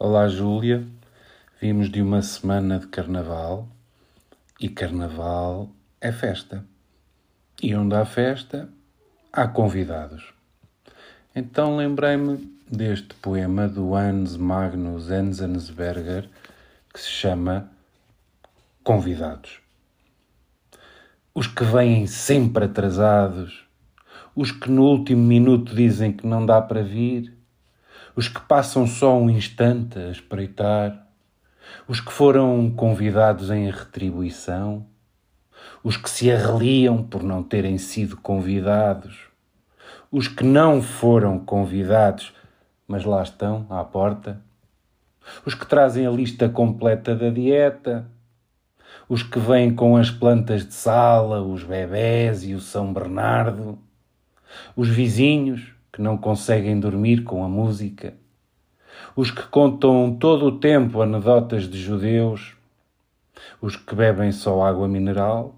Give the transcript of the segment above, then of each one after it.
Olá, Júlia. Vimos de uma semana de carnaval e carnaval é festa. E onde há festa, há convidados. Então lembrei-me deste poema do Hans Magnus Enzensberger que se chama Convidados. Os que vêm sempre atrasados, os que no último minuto dizem que não dá para vir, os que passam só um instante a espreitar, os que foram convidados em retribuição, os que se arreliam por não terem sido convidados, os que não foram convidados, mas lá estão à porta, os que trazem a lista completa da dieta, os que vêm com as plantas de sala, os bebés e o São Bernardo, os vizinhos, que não conseguem dormir com a música, os que contam todo o tempo anedotas de judeus, os que bebem só água mineral,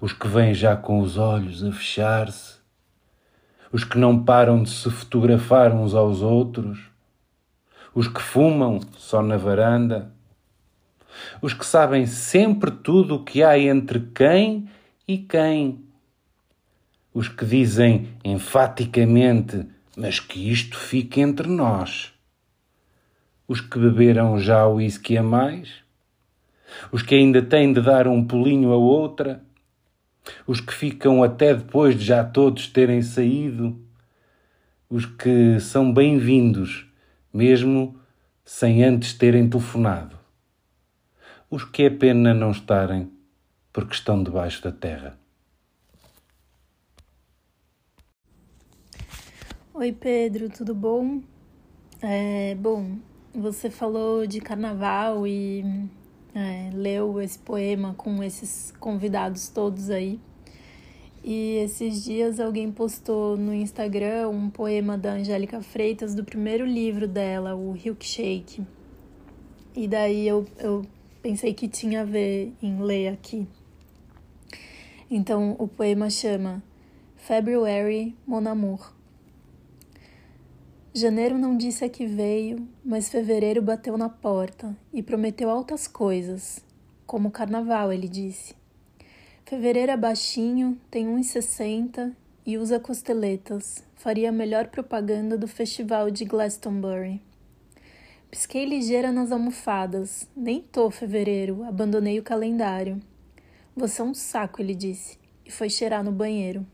os que vêm já com os olhos a fechar-se, os que não param de se fotografar uns aos outros, os que fumam só na varanda, os que sabem sempre tudo o que há entre quem e quem os que dizem enfaticamente, mas que isto fique entre nós. Os que beberam já o uísque a mais, os que ainda têm de dar um pulinho a outra, os que ficam até depois de já todos terem saído, os que são bem-vindos, mesmo sem antes terem telefonado, os que é pena não estarem porque estão debaixo da terra. Oi, Pedro, tudo bom? É, bom, você falou de carnaval e é, leu esse poema com esses convidados todos aí. E esses dias alguém postou no Instagram um poema da Angélica Freitas do primeiro livro dela, o Shake. E daí eu, eu pensei que tinha a ver em ler aqui. Então o poema chama February Mon Amour. Janeiro não disse a que veio, mas fevereiro bateu na porta e prometeu altas coisas, como o carnaval, ele disse. Fevereiro é baixinho, tem 1,60 e usa costeletas. Faria a melhor propaganda do festival de Glastonbury. Pisquei ligeira nas almofadas. Nem tô, fevereiro, abandonei o calendário. Você é um saco, ele disse, e foi cheirar no banheiro.